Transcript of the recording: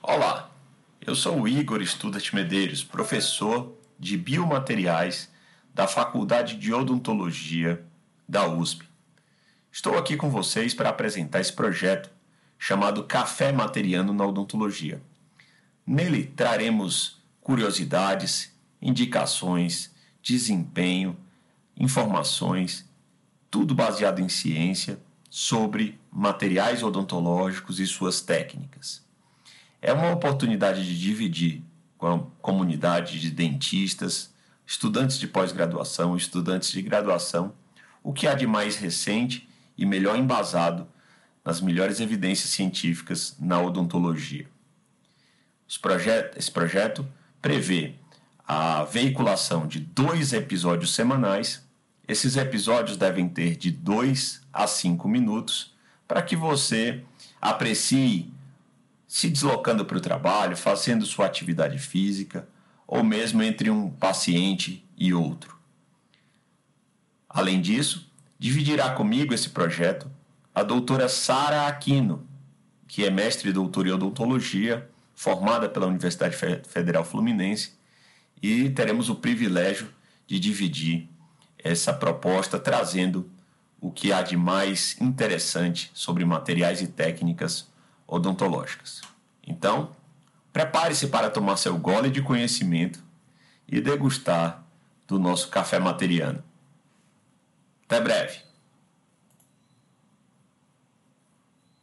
Olá, eu sou o Igor Studart Medeiros, professor de Biomateriais da Faculdade de Odontologia da USP. Estou aqui com vocês para apresentar esse projeto chamado Café Materiano na Odontologia. Nele traremos curiosidades, indicações, desempenho, informações, tudo baseado em ciência sobre materiais odontológicos e suas técnicas. É uma oportunidade de dividir com a comunidade de dentistas, estudantes de pós-graduação, estudantes de graduação, o que há de mais recente e melhor embasado nas melhores evidências científicas na odontologia. esse projeto prevê a veiculação de dois episódios semanais. Esses episódios devem ter de 2 a 5 minutos para que você aprecie se deslocando para o trabalho, fazendo sua atividade física ou mesmo entre um paciente e outro. Além disso, dividirá comigo esse projeto a doutora Sara Aquino, que é mestre e doutora em odontologia, formada pela Universidade Federal Fluminense e teremos o privilégio de dividir essa proposta trazendo o que há de mais interessante sobre materiais e técnicas odontológicas. Então, prepare-se para tomar seu gole de conhecimento e degustar do nosso café materiano. Até breve!